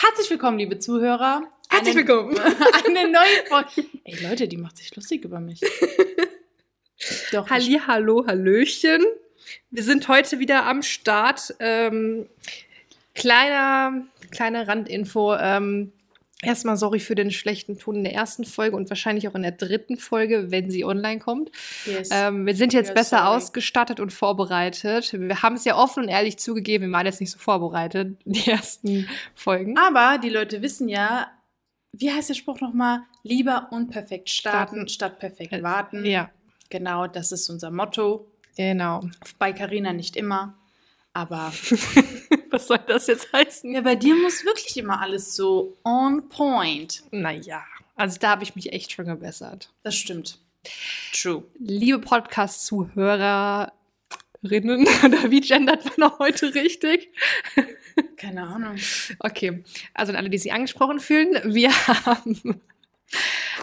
Herzlich willkommen, liebe Zuhörer. Herzlich Eine- willkommen. Eine neue Folge. Ey, Leute, die macht sich lustig über mich. Doch. Halli, hallo, hallöchen. Wir sind heute wieder am Start. Ähm, kleiner, kleine Randinfo. Ähm, erstmal sorry für den schlechten Ton in der ersten Folge und wahrscheinlich auch in der dritten Folge, wenn sie online kommt. Yes. Ähm, wir sind jetzt Ja, besser sorry. ausgestattet und vorbereitet. Wir haben es ja offen und ehrlich zugegeben, wir waren jetzt nicht so vorbereitet, die ersten Folgen. Aber die Leute wissen ja, wie heißt der Spruch nochmal? Lieber unperfekt starten, Starten. statt perfekt Äh, warten. Ja, Genau, das ist unser Motto. genau. Bei Carina nicht immer. Aber Was soll das jetzt heißen? ja, bei dir muss wirklich immer alles so on point. Naja, also da habe ich mich echt schon gebessert. Das stimmt. True. Liebe Podcast-Zuhörerinnen, oder wie gendert man auch heute richtig? Keine Ahnung. Okay, also an alle, die sich angesprochen fühlen, wir haben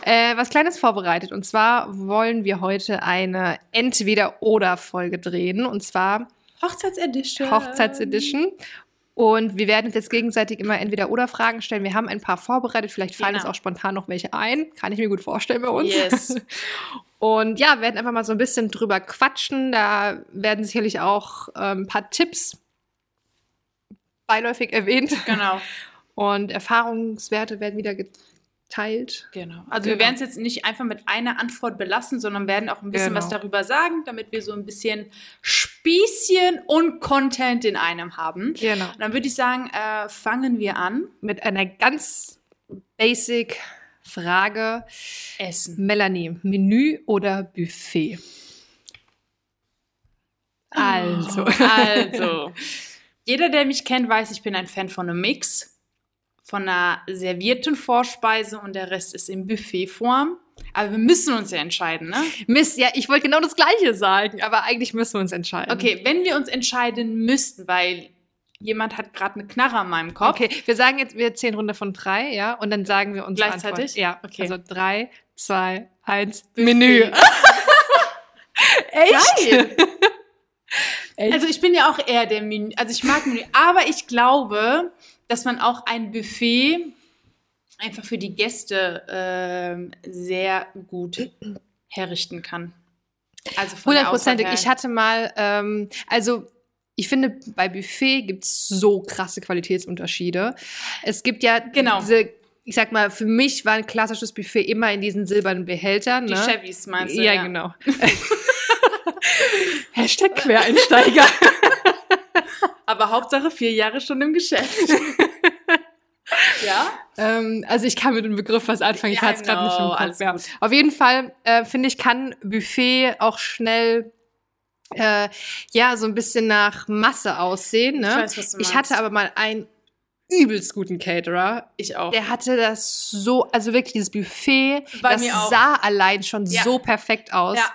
äh, was Kleines vorbereitet. Und zwar wollen wir heute eine Entweder-Oder-Folge drehen. Und zwar Hochzeitsedition. Hochzeitsedition. Und wir werden uns jetzt gegenseitig immer Entweder-Oder-Fragen stellen. Wir haben ein paar vorbereitet. Vielleicht fallen Genau. uns auch spontan noch welche ein. Kann ich mir gut vorstellen bei uns. Yes. Und ja, werden einfach mal so ein bisschen drüber quatschen. Da werden sicherlich auch ähm, ein paar Tipps beiläufig erwähnt. Genau. Und Erfahrungswerte werden wieder geteilt. Genau. Also wir Genau. werden es jetzt nicht einfach mit einer Antwort belassen, sondern werden auch ein bisschen Genau. was darüber sagen, damit wir so ein bisschen Spießchen und Content in einem haben. Genau. Und dann würde ich sagen, äh, fangen wir an. Mit einer ganz basic Frage. Essen. Melanie, Menü oder Buffet? Also. Also. Jeder, der mich kennt, weiß, ich bin ein Fan von einem Mix. Von einer servierten Vorspeise und der Rest ist in Buffetform. Aber wir müssen uns ja entscheiden, ne? Mist, ja, ich wollte genau das Gleiche sagen, aber eigentlich müssen wir uns entscheiden. Okay, wenn wir uns entscheiden müssten, weil jemand hat gerade eine Knarre an meinem Kopf. Okay, wir sagen jetzt, wir zählen Runde von drei, ja, und dann sagen wir uns Gleichzeitig? Ja, Okay. Also drei, zwei, eins, Buffet. Menü. Echt? Geil. Echt? Also ich bin ja auch eher der Menü, also ich mag Menü, aber ich glaube, dass man auch ein Buffet einfach für die Gäste ähm, sehr gut herrichten kann. Also von der Auswahl Hundertprozentig. Ich hatte mal, ähm, also ich finde, bei Buffet gibt's so krasse Qualitätsunterschiede. Es gibt ja Genau. diese, ich sag mal, für mich war ein klassisches Buffet immer in diesen silbernen Behältern. die ne? Chevys meinst du? Ja, genau. Hashtag Quereinsteiger. Aber Hauptsache vier Jahre schon im Geschäft. ja? ähm, also ich kann mit dem Begriff was anfangen. Ich Ja, hatte es gerade nicht im genau, Kopf. alles Ja. Auf jeden Fall äh, finde ich, kann Buffet auch schnell äh, ja so ein bisschen nach Masse aussehen. Ne? Ich weiß, was du Ich meinst. hatte aber mal einen übelst guten Caterer. Ich auch. Der hatte das so, also wirklich dieses Buffet, Bei das sah allein schon Ja. so perfekt aus. Ja.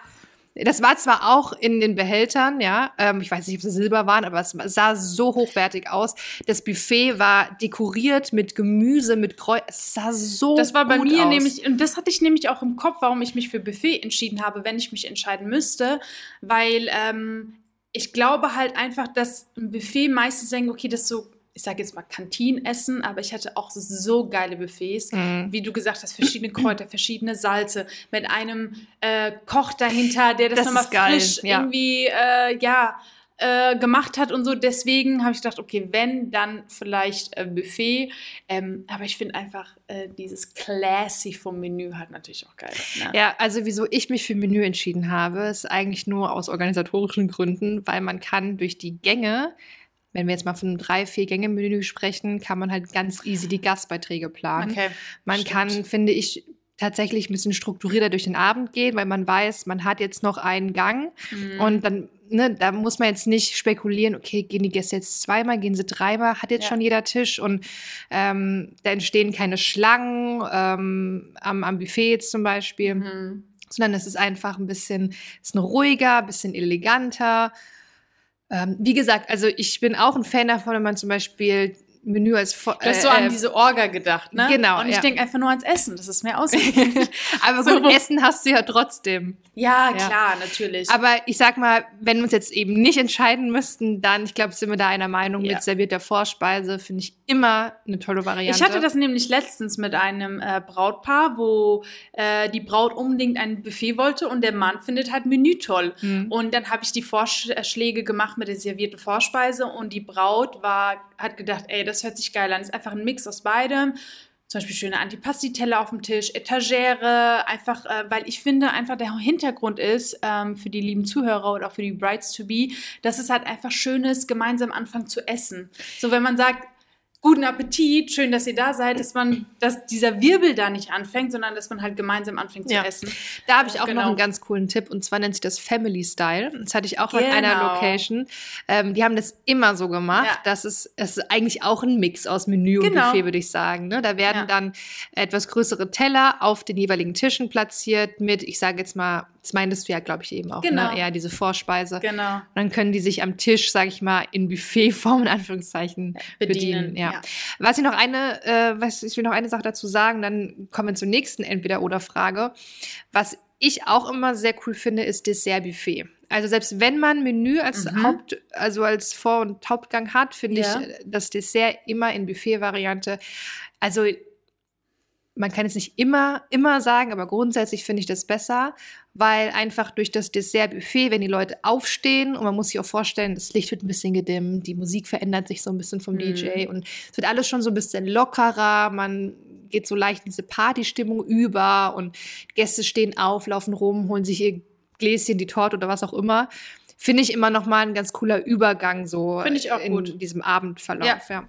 Das war zwar auch in den Behältern, ja, ähm, ich weiß nicht, ob sie Silber waren, aber es sah so hochwertig aus. Das Buffet war dekoriert mit Gemüse, mit Kreuz. Es sah so Das war bei mir aus. nämlich, und das hatte ich nämlich auch im Kopf, warum ich mich für Buffet entschieden habe, wenn ich mich entscheiden müsste, weil ähm, ich glaube halt einfach, dass ein Buffet meistens denken, okay, das ist so, ich sage jetzt mal Kantinenessen, aber ich hatte auch so geile Buffets, Mhm. wie du gesagt hast, verschiedene Kräuter, verschiedene Salze, mit einem äh, Koch dahinter, der das, Das nochmal frisch ja. irgendwie, äh, ja, äh, gemacht hat und so. Deswegen habe ich gedacht, okay, wenn, dann vielleicht äh, Buffet. Ähm, aber ich finde einfach äh, dieses Classy vom Menü halt natürlich auch geil. Ne? Ja, also wieso ich mich für Menü entschieden habe, ist eigentlich nur aus organisatorischen Gründen, weil man kann durch die Gänge, wenn wir jetzt mal von einem drei, vier Gänge Menü sprechen, kann man halt ganz easy die Gastbeiträge planen. Okay. Man stimmt. kann, finde ich, tatsächlich ein bisschen strukturierter durch den Abend gehen, weil man weiß, man hat jetzt noch einen Gang Mhm. und dann, ne, da muss man jetzt nicht spekulieren, okay, gehen die Gäste jetzt zweimal, gehen sie dreimal, hat jetzt Ja. schon jeder Tisch und ähm, da entstehen keine Schlangen ähm, am, am Buffet jetzt zum Beispiel Mhm. sondern es ist einfach ein bisschen, ist ein ruhiger, ein bisschen eleganter. Ähm, wie gesagt, also ich bin auch ein Fan davon, wenn man zum Beispiel Menü als Vo- Du hast so äh, an äh, diese Orga gedacht, ne? Genau, Und ich ja. denke einfach nur ans Essen. Das ist mehr ausgeglichen. aber So. gut, Essen hast du ja trotzdem. ja, Ja. klar, natürlich. Aber ich sag mal, wenn wir uns jetzt eben nicht entscheiden müssten, dann, ich glaube, sind wir da einer Meinung Ja. mit servierter Vorspeise, finde ich immer eine tolle Variante. Ich hatte das nämlich letztens mit einem äh, Brautpaar, wo äh, die Braut unbedingt ein Buffet wollte und der Mann findet halt Menü toll. Mhm. Und dann habe ich die Vorschläge gemacht mit der servierten Vorspeise und die Braut war, hat gedacht, ey, das hört sich geil an. Das ist einfach ein Mix aus beidem. Zum Beispiel schöne Antipasti-Teller auf dem Tisch, Etagere, einfach, äh, weil ich finde, einfach der Hintergrund ist ähm, für die lieben Zuhörer oder auch für die Brides to be, dass es halt einfach schön ist, gemeinsam anfangen zu essen. So, wenn man sagt, guten Appetit, schön, dass ihr da seid, dass man, dass dieser Wirbel da nicht anfängt, sondern dass man halt gemeinsam anfängt Ja. zu essen. Da habe ich auch Genau. noch einen ganz coolen Tipp und zwar nennt sich das Family Style. Das hatte ich auch an einer Genau. Location. Ähm, die haben das immer so gemacht. Ja. Das ist, es ist eigentlich auch ein Mix aus Menü und Genau. Buffet, würde ich sagen. Ne? Da werden Ja. dann etwas größere Teller auf den jeweiligen Tischen platziert mit, ich sage jetzt mal, das meintest du ja, glaube ich, eben auch, Genau. ne? eher diese Vorspeise. Genau. Und dann können die sich am Tisch, sage ich mal, in Buffetform in Anführungszeichen bedienen. Bedienen, ja. ja. Was ich noch eine, äh, was ich will noch eine Sache dazu sagen, dann kommen wir zur nächsten Entweder-oder-Frage. Was ich auch immer sehr cool finde, ist Dessertbuffet. Also selbst wenn man Menü als Mhm. Haupt, also als Vor- und Hauptgang hat, finde Ja. ich äh, das Dessert immer in Buffet-Variante. Also man kann es nicht immer, immer sagen, aber grundsätzlich finde ich das besser, weil einfach durch das Dessertbuffet, wenn die Leute aufstehen und man muss sich auch vorstellen, das Licht wird ein bisschen gedimmt, die Musik verändert sich so ein bisschen vom Mhm. DJ und es wird alles schon so ein bisschen lockerer, man geht so leicht in diese Partystimmung über und Gäste stehen auf, laufen rum, holen sich ihr Gläschen, die Torte oder was auch immer. Finde ich immer noch mal ein ganz cooler Übergang so Finde ich auch in gut. diesem Abendverlauf. Ja. Ja.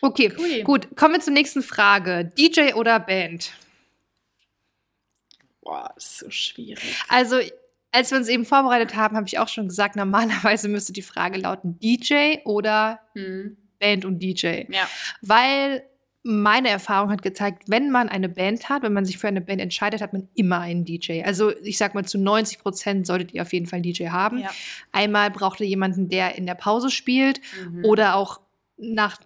Okay, Cool. gut. Kommen wir zur nächsten Frage. DJ oder Band? Boah, das ist so schwierig. Also, als wir uns eben vorbereitet haben, habe ich auch schon gesagt, normalerweise müsste die Frage lauten DJ oder Hm. Band und DJ. Ja. Weil meine Erfahrung hat gezeigt, wenn man eine Band hat, wenn man sich für eine Band entscheidet, hat man immer einen DJ. Also ich sag mal, zu 90 Prozent solltet ihr auf jeden Fall einen DJ haben. Ja. Einmal braucht ihr jemanden, der in der Pause spielt Mhm. oder auch nach,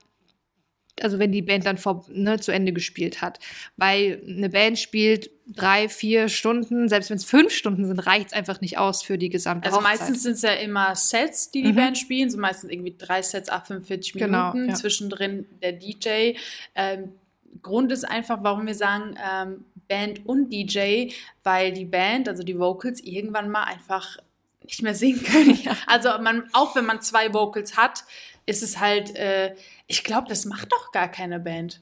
also wenn die Band dann vor, ne, zu Ende gespielt hat. Weil eine Band spielt drei, vier Stunden, selbst wenn es fünf Stunden sind, reicht es einfach nicht aus für die gesamte Also Hochzeit. meistens sind es ja immer Sets, die die Mhm. Band spielen, so meistens irgendwie drei Sets, ab 45 Genau, Minuten, ja. zwischendrin der DJ. Ähm, Grund ist einfach, warum wir sagen ähm, Band und DJ, weil die Band, also die Vocals, irgendwann mal einfach nicht mehr singen können. Also man, auch wenn man zwei Vocals hat, ist es halt, äh, ich glaube, das macht doch gar keine Band.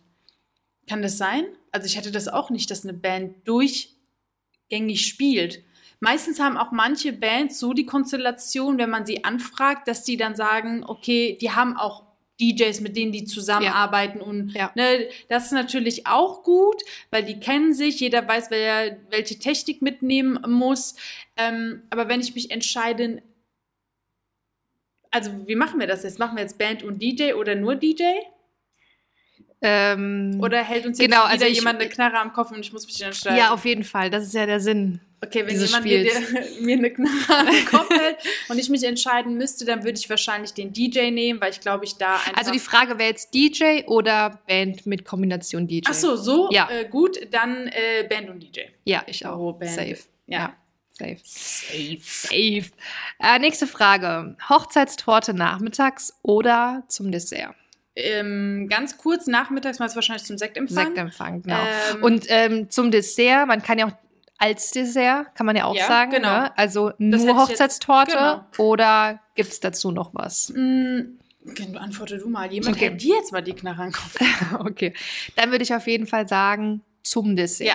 Kann das sein? Also ich hatte das auch nicht, dass eine Band durchgängig spielt. Meistens haben auch manche Bands so die Konstellation, wenn man sie anfragt, dass die dann sagen, okay, die haben auch DJs, mit denen die zusammenarbeiten und Ja. ne, das ist natürlich auch gut, weil die kennen sich, jeder weiß, wer welche Technik mitnehmen muss. Ähm, aber wenn ich mich entscheide, also wie machen wir das jetzt? Machen wir jetzt Band und DJ oder nur DJ? ähm, Oder hält uns jetzt Genau, wieder also ich- jemand eine Knarre am Kopf und ich muss mich entscheiden? ja, auf jeden Fall. Das ist ja der Sinn. Okay, wenn jemand mir, mir eine Knarre am Kopf hält und ich mich entscheiden müsste, dann würde ich wahrscheinlich den DJ nehmen, weil ich glaube, ich da einfach. Also die Frage wäre jetzt DJ oder Band mit Kombination DJ? Ach so, so Ja. äh, gut, dann äh, Band und DJ. Ja, ich auch. Oh, Band. Safe. Ja. Safe. Safe. Safe. Äh, nächste Frage. Hochzeitstorte nachmittags oder zum Dessert? Ähm, ganz kurz, nachmittags mal es wahrscheinlich zum Sektempfang. Sektempfang, genau. Ähm, Und ähm, zum Dessert, man kann ja auch als Dessert, kann man ja auch Ja, sagen. genau. Ne? Also nur ich jetzt- Hochzeitstorte genau. oder gibt es dazu noch was? Mm, antworte du mal. Jemand Okay. dir jetzt mal die Knarre Kopf. okay. Dann würde ich auf jeden Fall sagen, zum Dessert. Ja.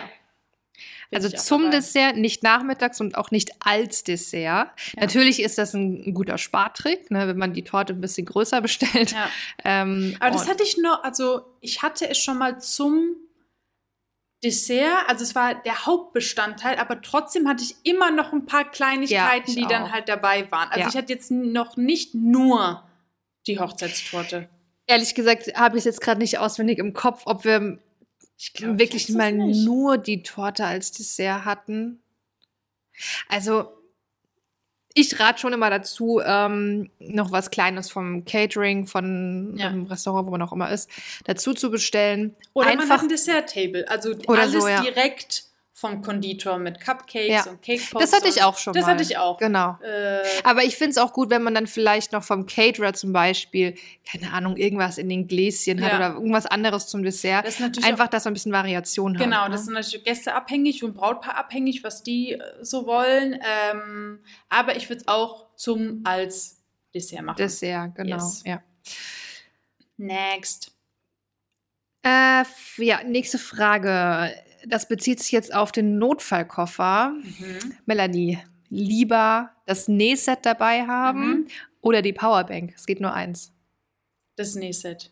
Also zum dabei. Dessert, nicht nachmittags und auch nicht als Dessert. Natürlich ist das ein, guter Spartrick, ne, wenn man die Torte ein bisschen größer bestellt. Ja. Ähm, Aber das hatte ich noch, also ich hatte es schon mal zum Dessert, also es war der Hauptbestandteil, aber trotzdem hatte ich immer noch ein paar Kleinigkeiten, ich die dann auch. halt dabei waren. Also Ja. ich hatte jetzt noch nicht nur die Hochzeitstorte. ehrlich gesagt habe ich es jetzt gerade nicht auswendig im Kopf, ob wir Ich glaub, wirklich ich weiß mal nicht. nur die Torte als Dessert hatten. Also ich rate schon immer dazu, ähm, noch was Kleines vom Catering, von Ja. einem Restaurant, wo man auch immer ist, dazu zu bestellen. Oder Einfach ein Dessert-Table, also Oder alles so, ja. direkt vom Konditor mit Cupcakes Ja. und Cake Pops. Das hatte ich auch schon Das mal. hatte ich auch. Genau. Äh, Aber ich finde es auch gut, wenn man dann vielleicht noch vom Caterer zum Beispiel, keine Ahnung, irgendwas in den Gläschen hat Ja. oder irgendwas anderes zum Dessert. das ist natürlich Einfach, dass man ein bisschen Variation auch, genau, hat. das ne? ist natürlich gästeabhängig und brautpaarabhängig, was die äh, so wollen. Ähm, aber ich würde es auch zum als Dessert machen. Dessert, genau. Yes. Ja. Next. Äh, ja, nächste Frage. Das bezieht sich jetzt auf den Notfallkoffer. Mhm. Melanie, lieber das Nähset dabei haben Mhm. oder die Powerbank? Es geht nur eins. Das Nähset.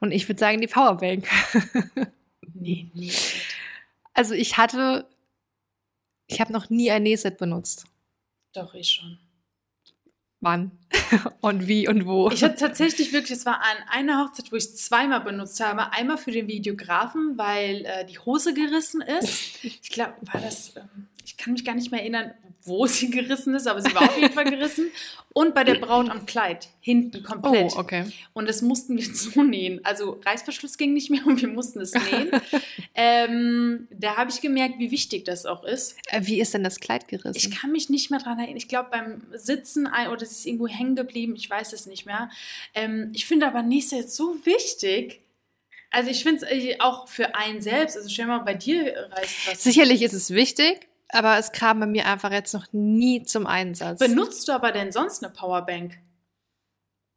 Und ich würde sagen, die Powerbank. Nee, Nähset. Also ich hatte, ich habe noch nie ein Nähset benutzt. Doch, ich schon. Wann und wie und wo. Ich hatte tatsächlich wirklich, es war an einer Hochzeit, wo ich es zweimal benutzt habe. Einmal für den Videografen, weil äh, die Hose gerissen ist. Ich glaube, war das, ähm, ich kann mich gar nicht mehr erinnern, wo sie gerissen ist, aber sie war auf jeden Fall gerissen. Und bei der Braut am Kleid, hinten komplett. oh, okay. Und das mussten wir so nähen. Also Reißverschluss ging nicht mehr und wir mussten es nähen. ähm, da habe ich gemerkt, wie wichtig das auch ist. Äh, Wie ist denn das Kleid Ich gerissen? kann mich nicht mehr dran erinnern. Ich glaube, beim Sitzen oder es ist irgendwo hängen geblieben. Ich weiß es nicht mehr. Ähm, ich finde aber nächste jetzt so wichtig. Also ich finde es auch für einen selbst. Also stell mal, bei dir reißt was. Sicherlich ist es wichtig, aber es kam bei mir einfach jetzt noch nie zum Einsatz. Benutzt du aber denn sonst eine Powerbank?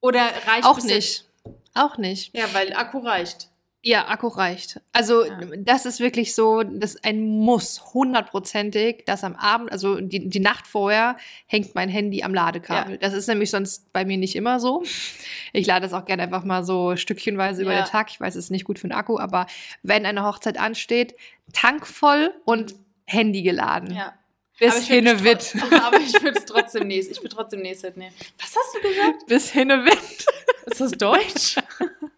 Oder reicht Auch es nicht. Auch nicht. Ja, weil Akku reicht. Ja, Akku reicht. Also Ja. das ist wirklich so, das ist ein Muss, hundertprozentig, dass am Abend, also die, die Nacht vorher, hängt mein Handy am Ladekabel. Ja. Das ist nämlich sonst bei mir nicht immer so. Ich lade das auch gerne einfach mal so stückchenweise über Ja. den Tag. Ich weiß, es ist nicht gut für den Akku, aber wenn eine Hochzeit ansteht, Tank voll und Handy geladen. Ja. Bis Aber ich würd hinne es Witt. tro- Aber ich würde es trotzdem nähen. Ich würde trotzdem Nähset nehmen. Was hast du gesagt? Bis hinne Witt. Ist das Deutsch?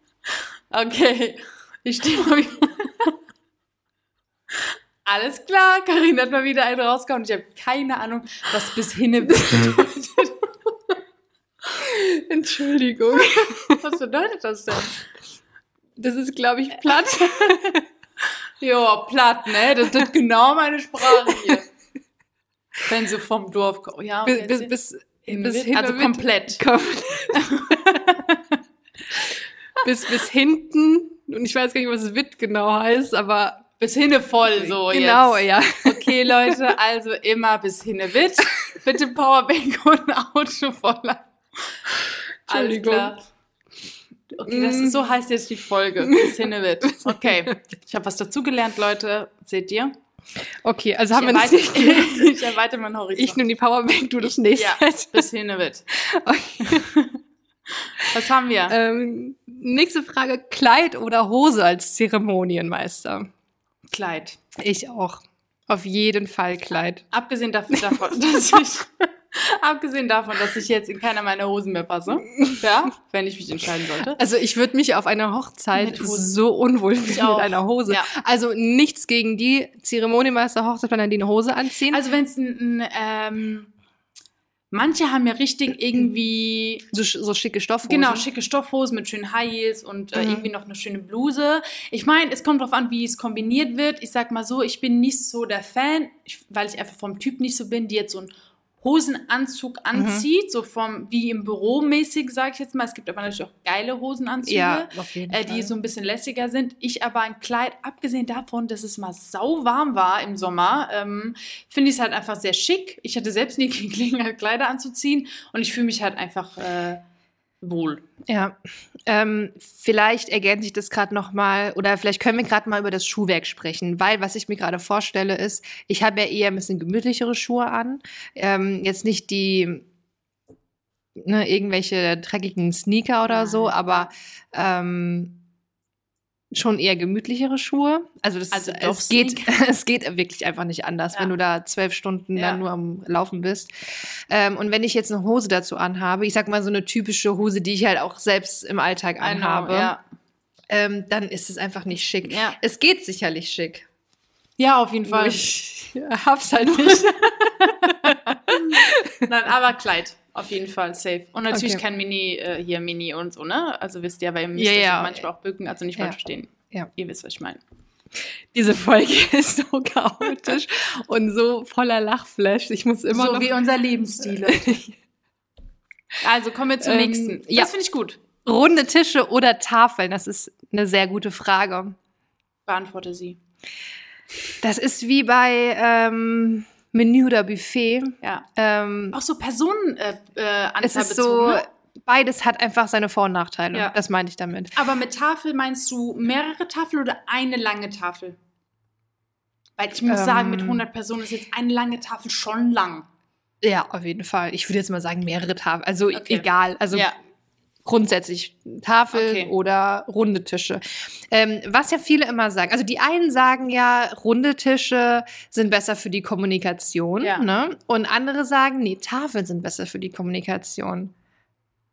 okay. Ich stehe mal wieder. Alles klar, Karin hat mal wieder einen rausgehauen. Ich habe keine Ahnung, was bis hinne bedeutet. Entschuldigung. Was bedeutet das denn? Das ist, glaube ich, platt. Jo, platt, ne? Das ist genau meine Sprache hier. Wenn sie vom Dorf kommen. Ja, bis, bis, bis, bis hinne also komplett. komplett. bis, bis hinten. Und ich weiß gar nicht, was Witt genau heißt, aber Bis hinne voll so genau, jetzt. ja. Okay, Leute, also immer bis hinne Witt. Bitte Powerbank und Auto voller. Alles Entschuldigung. klar. Okay, das ist, so heißt jetzt die Folge. Witt. Okay. Ich habe was dazugelernt, Leute. Seht ihr? Okay, also haben ich wir das nicht ich erweitere meinen Horizont. Ich nehme die Powerbank, du das nächste. ja, bis hinne Witt. Was haben wir? Ähm, nächste Frage: Kleid oder Hose als Zeremonienmeister? Kleid. Ich auch. Auf jeden Fall Kleid. Abgesehen davon, davon dass ich abgesehen davon, dass ich jetzt in keiner meiner Hosen mehr passe. Ja, wenn ich mich entscheiden sollte. Also ich würde mich auf einer Hochzeit so unwohl fühlen mit einer Hose. Ja. Also nichts gegen die Zeremonienmeister Hochzeitplaner, die eine Hose anziehen. Also wenn es ein, ein ähm, manche haben ja richtig irgendwie so, so schicke Stoffhosen. genau schicke Stoffhosen mit schönen High Heels und äh, Mhm. irgendwie noch eine schöne Bluse. Ich meine, es kommt drauf an, wie es kombiniert wird. Ich sag mal so, ich bin nicht so der Fan, ich, weil ich einfach vom Typ nicht so bin, die jetzt so einen Hosenanzug Mhm. anzieht, so vom wie im Büro mäßig, sag ich jetzt mal. Es gibt aber natürlich auch geile Hosenanzüge. Ja, äh, die so ein bisschen lässiger sind. Ich aber ein Kleid, abgesehen davon, dass es mal sau warm war im Sommer, ähm, finde ich es halt einfach sehr schick. Ich hatte selbst nie die Gelegenheit, Kleider anzuziehen und ich fühle mich halt einfach äh, wohl. Ja, ähm, vielleicht ergänze ich das gerade noch mal oder vielleicht können wir gerade mal über das Schuhwerk sprechen, weil was ich mir gerade vorstelle ist, ich habe ja eher ein bisschen gemütlichere Schuhe an, ähm, jetzt nicht die ne, irgendwelche dreckigen Sneaker oder Nein. so, aber ähm, schon eher gemütlichere Schuhe. Also das Also ist, es geht es geht wirklich einfach nicht anders, Ja. wenn du da zwölf Stunden Ja. dann nur am Laufen bist. Ähm, und wenn ich jetzt eine Hose dazu anhabe, ich sag mal so eine typische Hose, die ich halt auch selbst im Alltag anhabe, ja. ähm, dann ist es einfach nicht schick. Es geht sicherlich schick. ja, auf jeden Nur Fall. Ich hab's halt nicht. Nein, aber Kleid. Auf jeden Fall safe. Und natürlich Okay. kein Mini, äh, hier Mini und so, ne? Also wisst ihr, weil ihr müsst Ja, ja. manchmal auch bücken, also nicht Ja. falsch verstehen. Ja. Ihr wisst, was ich meine. Diese Folge ist so chaotisch und so voller Lachflash. Ich muss immer so noch wie unser Lebensstil. also kommen wir zum Ähm, nächsten. Das ja. finde ich gut. runde Tische oder Tafeln. Das ist eine sehr gute Frage. Beantworte sie. Das ist wie bei ähm, Menü oder Buffet. Ja. Ähm, Auch so Personenanzahl äh, äh, es ist so, ne? beides hat einfach seine Vor- und Nachteile. Ja. Das meinte ich damit. Aber mit Tafel meinst du mehrere Tafeln oder eine lange Tafel? Weil ich muss Ähm. sagen, mit 100 Personen ist jetzt eine lange Tafel schon lang. Ja, auf jeden Fall. Ich würde jetzt mal sagen, mehrere Tafeln. Also Okay. egal. Also ja. Grundsätzlich Tafel Okay. oder runde Tische. Ähm, was ja viele immer sagen, also die einen sagen ja, runde Tische sind besser für die Kommunikation, Ja. ne? Und andere sagen, nee, Tafeln sind besser für die Kommunikation.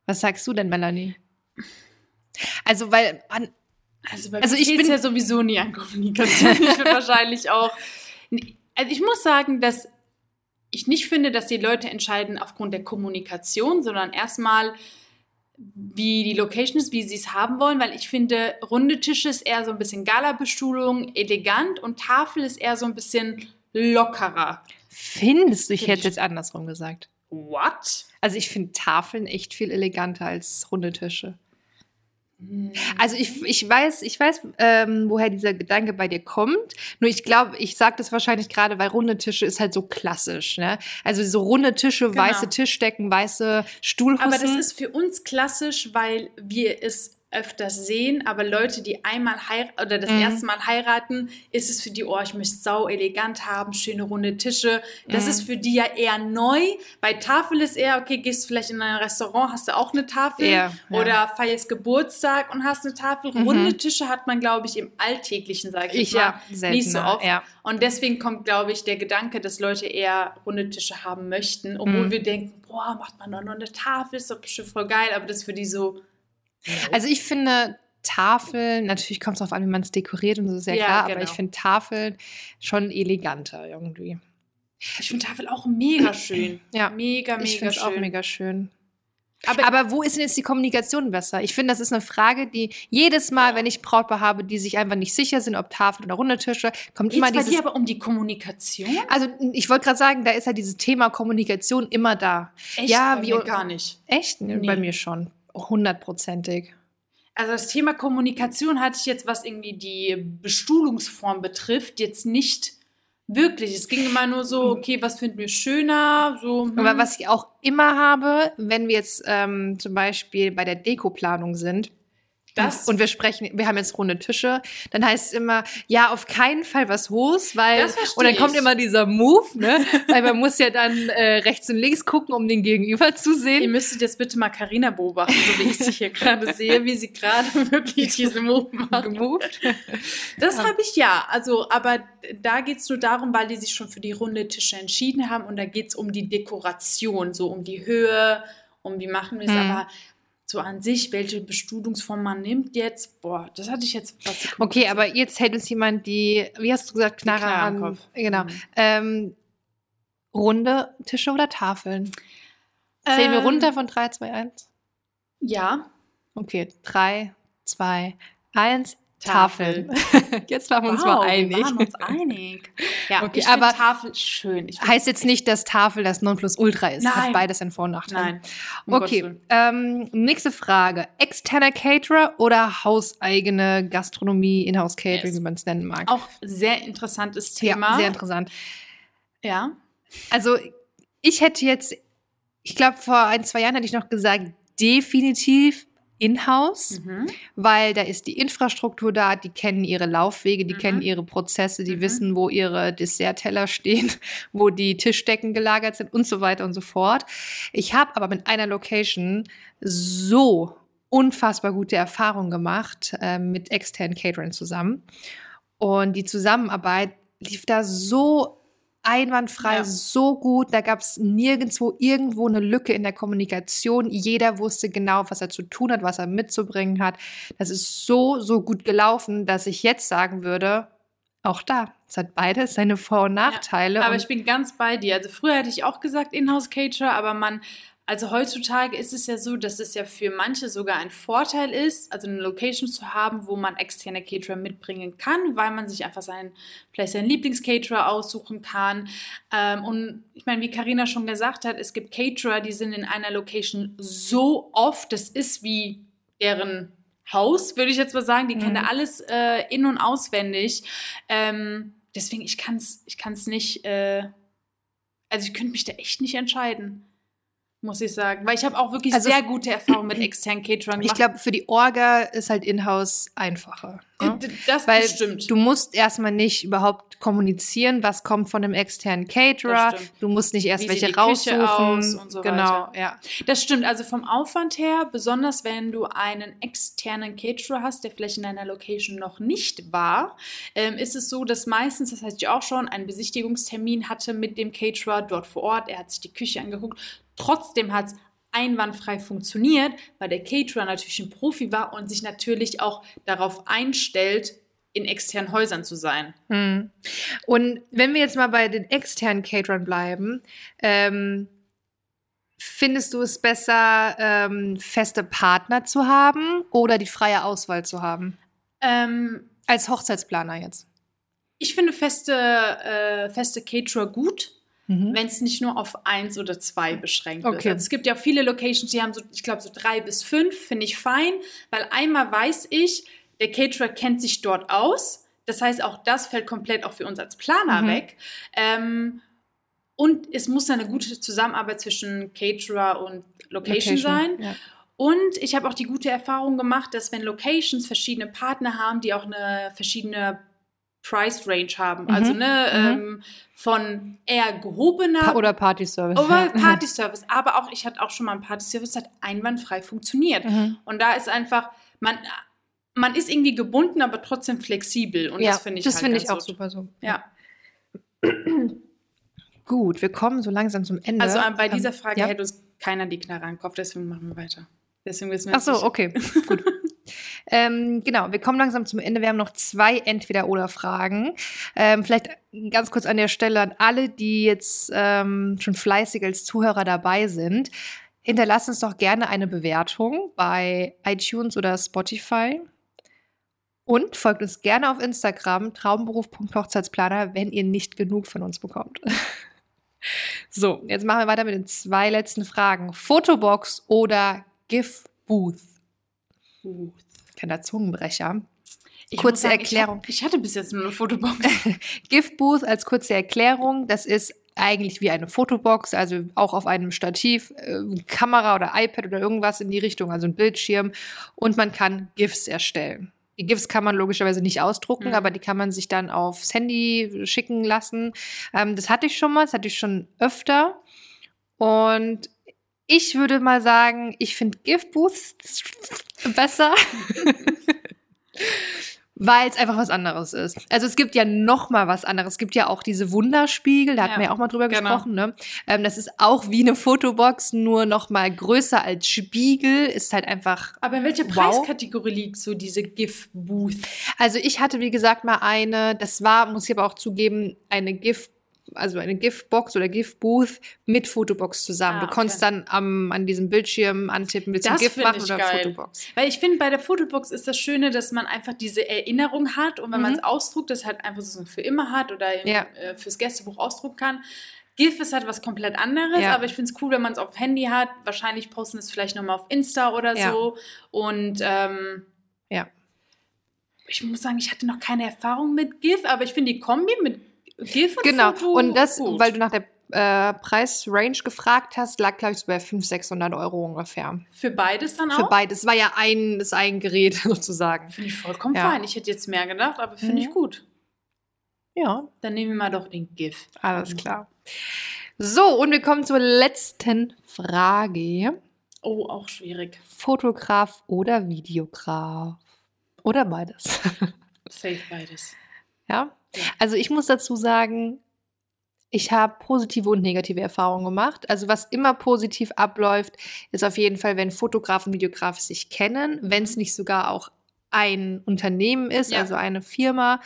Was sagst du denn, Melanie? Also, weil an, Also, Also ich bin- ja sowieso nie an Kommunikation. Ich würde wahrscheinlich auch. Also ich muss sagen, dass ich nicht finde, dass die Leute entscheiden aufgrund der Kommunikation, sondern erstmal, wie die Location ist, wie sie es haben wollen, weil ich finde, runde Tische ist eher so ein bisschen Gala-Bestuhlung, elegant und Tafel ist eher so ein bisschen lockerer. findest du, ich hätte ich- jetzt andersrum gesagt. What? Also ich finde Tafeln echt viel eleganter als runde Tische. Also ich, ich weiß, ich weiß, ähm, woher dieser Gedanke bei dir kommt. Nur ich glaube, ich sage das wahrscheinlich gerade, weil runde Tische ist halt so klassisch. Ne? Also so runde Tische, Genau. weiße Tischdecken, weiße Stuhlhussen. Aber das ist für uns klassisch, weil wir es öfters sehen, aber Leute, die einmal heiraten oder das Mhm. erste Mal heiraten, ist es für die, oh, ich möchte sau elegant haben, schöne runde Tische. Das Mhm. ist für die ja eher neu. Bei Tafel ist eher, okay, gehst vielleicht in ein Restaurant, hast du auch eine Tafel Ja, ja. oder feierst Geburtstag und hast eine Tafel. Mhm. Runde Tische hat man, glaube ich, im Alltäglichen, sage ich, ich mal, ja nicht so oft. Ja. Und deswegen kommt, glaube ich, der Gedanke, dass Leute eher runde Tische haben möchten, obwohl Mhm. wir denken, boah, macht man doch noch eine Tafel, ist doch bestimmt voll geil, aber das ist für die so. Also ich finde Tafeln, natürlich kommt es darauf an, wie man es dekoriert und so ist ja, Ja, klar, genau. aber ich finde Tafeln schon eleganter irgendwie. ich finde Tafel auch mega schön. Ja, Mega, mega ich finde es schön. auch mega schön. Aber, Aber wo ist denn jetzt die Kommunikation besser? Ich finde, das ist eine Frage, die jedes Mal, wenn ich Brautpaar habe, die sich einfach nicht sicher sind, ob Tafel oder runde Tische, kommt geht immer es bei dieses. dir aber um die Kommunikation? Also ich wollte gerade sagen, da ist ja dieses Thema Kommunikation immer da. Echt? Ja, bei wie- mir gar nicht. Echt? Nee. Bei mir schon. Hundertprozentig. Also das Thema Kommunikation hatte ich jetzt, was irgendwie die Bestuhlungsform betrifft, jetzt nicht wirklich. Es ging immer nur so, okay, was finden wir schöner? So, hm. Aber was ich auch immer habe, wenn wir jetzt ähm, zum Beispiel bei der Dekoplanung sind, Das- und wir sprechen, wir haben jetzt runde Tische, dann heißt es immer, ja, auf keinen Fall was Hohes, weil und dann kommt ich. immer dieser Move, ne? weil man muss ja dann äh, rechts und links gucken, um den Gegenüber zu Ihr sehen. müsstet jetzt bitte mal Karina beobachten, so wie ich sie hier gerade sehe, wie sie gerade wirklich diese Move macht. Gemoved. Das habe ich ja. Also, aber da geht es nur darum, weil die sich schon für die runde Tische entschieden haben und da geht es um die Dekoration, so um die Höhe, um wie machen wir es. Hm. Aber so an sich, welche Bestuhlungsform man nimmt jetzt, boah, das hatte ich jetzt. Okay, aber jetzt hält uns jemand die, wie hast du gesagt, Knarre Knarre am an. Kopf. Genau. Mhm. Ähm, runde Tische oder Tafeln? Zählen wir Ähm, runter von 3, 2, 1? Ja. Okay, 3, 2, 1. Tafel. Tafeln. Jetzt waren wir uns mal Wow, einig. Wir waren uns einig. Ja, Okay, ich aber- Tafel schön. Ich Heißt jetzt nicht, dass Tafel das Nonplusultra ist. Nein. Hat beides einen Vor- und Nachteil. Nein. um Okay, ähm, nächste Frage. Externer Caterer oder hauseigene Gastronomie, Inhouse-Catering, Yes. wie man es nennen mag? Auch sehr interessantes ja, Thema. sehr interessant. Ja. Also ich hätte jetzt, ich glaube vor ein, zwei Jahren hätte ich noch gesagt, definitiv in-house, Mhm. weil da ist die Infrastruktur da, die kennen ihre Laufwege, die Mhm. kennen ihre Prozesse, die Mhm. wissen, wo ihre Dessertteller stehen, wo die Tischdecken gelagert sind und so weiter und so fort. Ich habe aber mit einer Location so unfassbar gute Erfahrungen gemacht äh, mit externen Catering zusammen. Und die Zusammenarbeit lief da so einwandfrei, Ja. so gut. Da gab es nirgendwo irgendwo eine Lücke in der Kommunikation. Jeder wusste genau, was er zu tun hat, was er mitzubringen hat. Das ist so, so gut gelaufen, dass ich jetzt sagen würde, auch da, es hat beides seine Vor- und Nachteile. Aber und ich bin ganz bei dir. Also früher hätte ich auch gesagt Inhouse Caterer, aber man Also heutzutage ist es ja so, dass es ja für manche sogar ein Vorteil ist, also eine Location zu haben, wo man externe Caterer mitbringen kann, weil man sich einfach seinen, vielleicht seinen Lieblingscaterer aussuchen kann. Ähm, und ich meine, wie Karina schon gesagt hat, es gibt Caterer, die sind in einer Location so oft, das ist wie deren Haus, würde ich jetzt mal sagen. Die mhm. kennen da alles äh, in- und auswendig. Ähm, deswegen, ich kann es ich kann's nicht, äh, also ich könnte mich da echt nicht entscheiden muss ich sagen. Weil ich habe auch wirklich also, sehr gute Erfahrungen mit externen Caterern gemacht. Ich glaube, für die Orga ist halt Inhouse einfacher. Ne? Das Weil stimmt. Du musst erstmal nicht überhaupt kommunizieren, was kommt von einem externen Caterer. Du musst nicht erst Wie welche raussuchen. So genau, weiter. ja. Das stimmt. Also vom Aufwand her, besonders wenn du einen externen Caterer hast, der vielleicht in deiner Location noch nicht war, ähm, ist es so, dass meistens, das heißt ich auch schon, einen Besichtigungstermin hatte mit dem Caterer dort vor Ort. Er hat sich die Küche angeguckt Trotzdem hat es einwandfrei funktioniert, weil der Caterer natürlich ein Profi war und sich natürlich auch darauf einstellt, in externen Häusern zu sein. Hm. Und wenn wir jetzt mal bei den externen Caterern bleiben, ähm, findest du es besser, ähm, feste Partner zu haben oder die freie Auswahl zu haben? Ähm, Als Hochzeitsplaner jetzt. Ich finde feste, äh, feste Caterer gut mhm. wenn es nicht nur auf eins oder zwei beschränkt okay. ist. Also es gibt ja viele Locations, die haben so, ich glaube, so drei bis fünf, finde ich fein, weil einmal weiß ich, der Caterer kennt sich dort aus. Das heißt, auch das fällt komplett auch für uns als Planer mhm. weg. Ähm, und es muss eine gute Zusammenarbeit zwischen Caterer und Location, Location sein. Ja. Und ich habe auch die gute Erfahrung gemacht, dass wenn Locations verschiedene Partner haben, die auch eine verschiedene Price Range haben. Mhm. Also ne, mhm. ähm, von eher gehobener pa oder Party Service. Oder Party Service. Aber auch, ich hatte auch schon mal einen Party Service, hat einwandfrei funktioniert. Mhm. Und da ist einfach, man, man ist irgendwie gebunden, aber trotzdem flexibel. Und ja, das finde ich Das halt finde ich auch super so. Ja. Gut, wir kommen so langsam zum Ende. Also bei ähm, dieser Frage ja. hätte uns keiner die Knarre an den Kopf, deswegen machen wir weiter. Deswegen wissen wir Ach so, okay, gut. Ähm, genau, wir kommen langsam zum Ende. Wir haben noch zwei Entweder-Oder-Fragen. Ähm, vielleicht ganz kurz an der Stelle an alle, die jetzt ähm, schon fleißig als Zuhörer dabei sind. Hinterlasst uns doch gerne eine Bewertung bei iTunes oder Spotify. Und folgt uns gerne auf Instagram, traumberuf.hochzeitsplaner, wenn ihr nicht genug von uns bekommt. so, jetzt machen wir weiter mit den zwei letzten Fragen. Fotobox oder GIF Booth? Kleiner Zungenbrecher. Ich kurze sagen, Erklärung. Ich, hatte bis jetzt nur eine Fotobox. Gift Booth als kurze Erklärung, das ist eigentlich wie eine Fotobox, also auch auf einem Stativ, äh, Kamera oder iPad oder irgendwas in die Richtung, also ein Bildschirm. Und man kann GIFs erstellen. Die GIFs kann man logischerweise nicht ausdrucken, mhm. aber die kann man sich dann aufs Handy schicken lassen. Ähm, das hatte ich schon mal, das hatte ich schon öfter. Und ich würde mal sagen, ich finde Gift Booths besser. weil es einfach was anderes ist. Also es gibt ja noch mal was anderes. Es gibt ja auch diese Wunderspiegel, da hatten ja, wir ja auch mal drüber genau. gesprochen. Ne? Ähm, das ist auch wie eine Fotobox, nur noch mal größer als Spiegel. Ist halt einfach. Aber in welcher wow. Preiskategorie liegt so diese GIF Booth? Also ich hatte wie gesagt mal eine. Das war, muss ich aber auch zugeben, eine GIF also eine GIF-Box oder GIF-Booth mit Fotobox zusammen. Ah, du konntest dann am, an diesem Bildschirm antippen, willst du GIF machen oder geil. Fotobox. Weil ich finde, bei der Fotobox ist das Schöne, dass man einfach diese Erinnerung hat und wenn mhm. man es ausdruckt, das halt einfach so für immer hat oder ja. äh, fürs Gästebuch ausdrucken kann. GIF ist halt was komplett anderes, ja. aber ich finde es cool, wenn man es auf Handy hat. Wahrscheinlich posten es vielleicht nochmal auf Insta oder ja. so. Und ähm, ja. Ich muss sagen, ich hatte noch keine Erfahrung mit GIF, aber ich finde die Kombi mit GIF und genau. Und das, gut. weil du nach der äh, Preisrange gefragt hast, lag, glaube ich, so bei 500, 600 Euro ungefähr. Für beides dann auch? Für beides. War ja ein, ist ein Gerät sozusagen. Finde ich vollkommen ja. fein. Ich hätte jetzt mehr gedacht, aber finde mhm. ich gut. Ja. Dann nehmen wir mal doch den GIF. Alles klar. So, und wir kommen zur letzten Frage. Oh, auch schwierig. Fotograf oder Videograf? Oder beides? Safe beides. Ja? Also ich muss dazu sagen, ich habe positive und negative Erfahrungen gemacht. Also was immer positiv abläuft, ist auf jeden Fall, wenn Fotograf und Videograf sich kennen, wenn es nicht sogar auch ein Unternehmen ist, Ja. also eine Firma.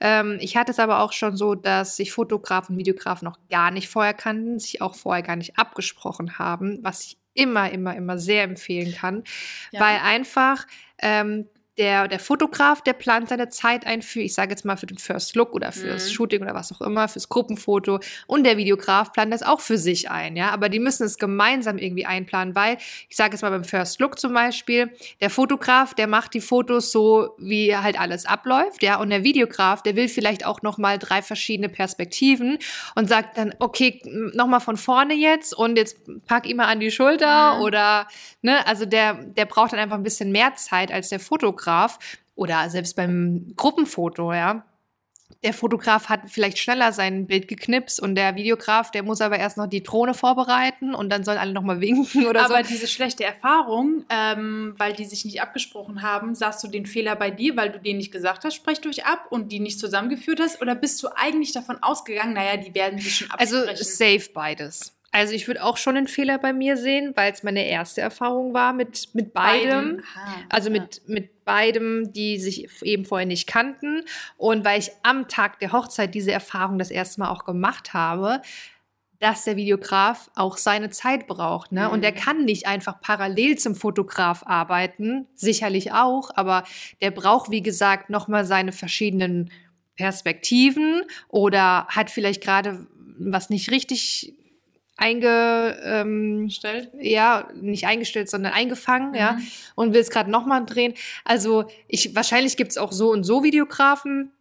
Ähm, ich hatte es aber auch schon so, dass sich Fotograf und Videograf noch gar nicht vorher kannten, sich auch vorher gar nicht abgesprochen haben, was ich immer, immer, immer sehr empfehlen kann, Ja. weil einfach ähm, der, der Fotograf, der plant seine Zeit ein für, ich sage jetzt mal für den First Look oder fürs Mhm. Shooting oder was auch immer, fürs Gruppenfoto und der Videograf plant das auch für sich ein, ja, aber die müssen es gemeinsam irgendwie einplanen, weil ich sage jetzt mal beim First Look zum Beispiel, der Fotograf, der macht die Fotos so, wie halt alles abläuft, ja, und der Videograf, der will vielleicht auch noch mal drei verschiedene Perspektiven und sagt dann, okay, noch mal von vorne jetzt und jetzt pack ihn mal an die Schulter Mhm. oder, ne, also der, der braucht dann einfach ein bisschen mehr Zeit als der Fotograf oder selbst beim Gruppenfoto, ja. Der Fotograf hat vielleicht schneller sein Bild geknipst und der Videograf, der muss aber erst noch die Drohne vorbereiten und dann sollen alle noch mal winken oder Aber so. diese schlechte Erfahrung, ähm, weil die sich nicht abgesprochen haben, sagst du den Fehler bei dir, weil du denen nicht gesagt hast, sprecht euch ab und die nicht zusammengeführt hast? Oder bist du eigentlich davon ausgegangen, naja, die werden sich schon Also absprechen? safe beides. Also ich würde auch schon einen Fehler bei mir sehen, weil es meine erste Erfahrung war mit, mit beidem. Aha, Also ja. mit, mit beidem, die sich eben vorher nicht kannten. Und weil ich am Tag der Hochzeit diese Erfahrung das erste Mal auch gemacht habe, dass der Videograf auch seine Zeit braucht. Ne? Und der Mhm. kann nicht einfach parallel zum Fotograf arbeiten, sicherlich auch, aber der braucht, wie gesagt, nochmal seine verschiedenen Perspektiven oder hat vielleicht gerade was nicht richtig einge, ähm, Stellt? ja, nicht eingestellt, sondern eingefangen, ja, Mhm. und will es gerade nochmal drehen. Also ich, wahrscheinlich gibt es auch so und so Videografen,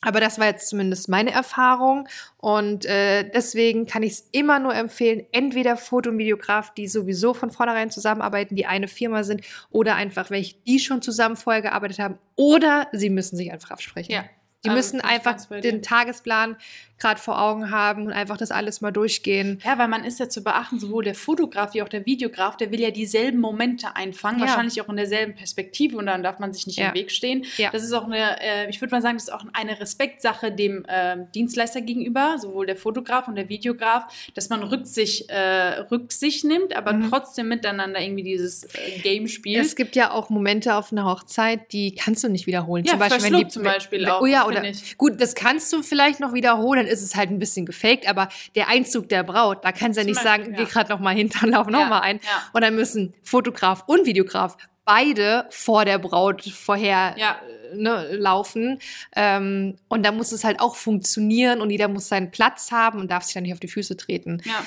aber das war jetzt zumindest meine Erfahrung. Und äh, deswegen kann ich es immer nur empfehlen, entweder Foto- und Videograf, die sowieso von vornherein zusammenarbeiten, die eine Firma sind, oder einfach welche, die schon zusammen vorher gearbeitet haben, oder sie müssen sich einfach absprechen. Ja. Die Also müssen einfach den Tagesplan gerade vor Augen haben und einfach das alles mal durchgehen. Ja, weil man ist ja zu beachten, sowohl der Fotograf wie auch der Videograf, der will ja dieselben Momente einfangen, Ja. wahrscheinlich auch in derselben Perspektive und dann darf man sich nicht Ja. im Weg stehen. Ja. Das ist auch eine, äh, ich würde mal sagen, das ist auch eine Respektsache dem ähm, Dienstleister gegenüber, sowohl der Fotograf und der Videograf, dass man Rücksicht, äh, Rücksicht nimmt, aber Mhm. trotzdem miteinander irgendwie dieses äh, Game spielt. Es gibt ja auch Momente auf einer Hochzeit, die kannst du nicht wiederholen. Ja, zum Beispiel, wenn die, zum Beispiel auch, Oh ja, oder gut, das kannst du vielleicht noch wiederholen, ist es halt ein bisschen gefaked, aber der Einzug der Braut, da kannst du ja nicht Beispiel, sagen, ja. geh gerade noch mal hinter und lauf noch Ja, mal ein. ja. Und dann müssen Fotograf und Videograf beide vor der Braut vorher Ja. äh, ne, laufen. Ähm, und da muss es halt auch funktionieren und jeder muss seinen Platz haben und darf sich dann nicht auf die Füße treten. ja.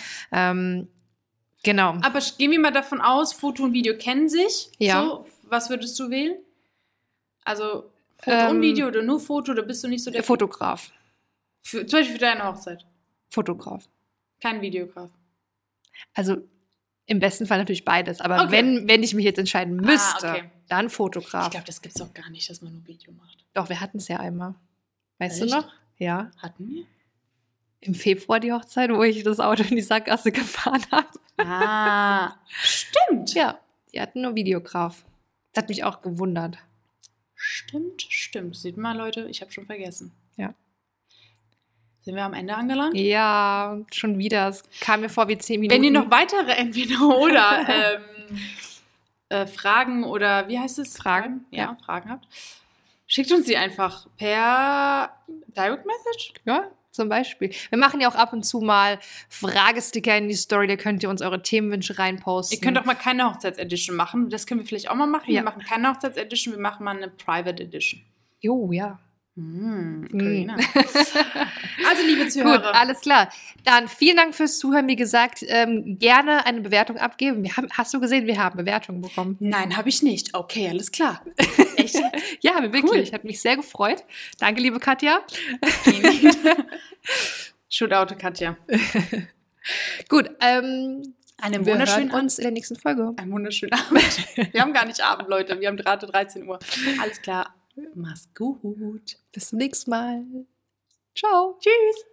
Ähm, genau. Aber gehen wir mal davon aus, Foto und Video kennen sich. Ja. So, was würdest du wählen? Also Foto Ähm, und Video oder nur Foto oder bist du nicht so der Der Fotograf. Für, zum Beispiel für deine Hochzeit. Fotograf. Kein Videograf. Also im besten Fall natürlich beides. Aber Okay. wenn, wenn ich mich jetzt entscheiden müsste, Ah, okay. dann Ich Fotograf. glaube, das gibt es auch gar nicht, dass man nur Video macht. Doch, wir hatten es ja einmal. Weißt Echt? du noch? Ja. Hatten wir? Im Februar die Hochzeit, wo ich das Auto in die Sackgasse gefahren habe. Ah, stimmt. Ja, die hatten nur Videograf. Das hat mich auch gewundert. Stimmt, stimmt. Sieht mal, Leute, ich habe schon vergessen. Ja. Sind wir am Ende angelangt? Ja, schon wieder. Es kam mir vor wie zehn Minuten. Wenn ihr noch weitere entweder-oder ähm, äh, Fragen oder wie heißt es? Fragen, Ja, ja. Fragen habt. Schickt uns die einfach per Direct Message. Ja, zum Beispiel. Wir machen ja auch ab und zu mal Fragesticker in die Story. Da könnt ihr uns eure Themenwünsche reinposten. Ihr könnt auch mal keine Hochzeitsedition machen. Das können wir vielleicht auch mal machen. Ja. Wir machen keine Hochzeitsedition, wir machen mal eine Private Edition. Jo, ja. Mm, Mm. Carina. also, liebe Gut, Zuhörer. alles klar. Dann vielen Dank fürs Zuhören. Wie gesagt, ähm, gerne eine Bewertung abgeben. Wir haben, hast du gesehen, wir haben Bewertungen bekommen. Nein, habe ich nicht. Okay, alles klar. Echt? Ja, wirklich. Cool. Hat mich sehr gefreut. Danke, liebe Katja. Shootout, Katja. Gut, ähm, Einen wir wunderschönen hören uns in der nächsten Folge. Einen wunderschönen Abend. Wir haben gar nicht Abend, Leute. Wir haben gerade 13 Uhr. Alles klar. Mach's gut. Bis zum nächsten Mal. Ciao. Tschüss.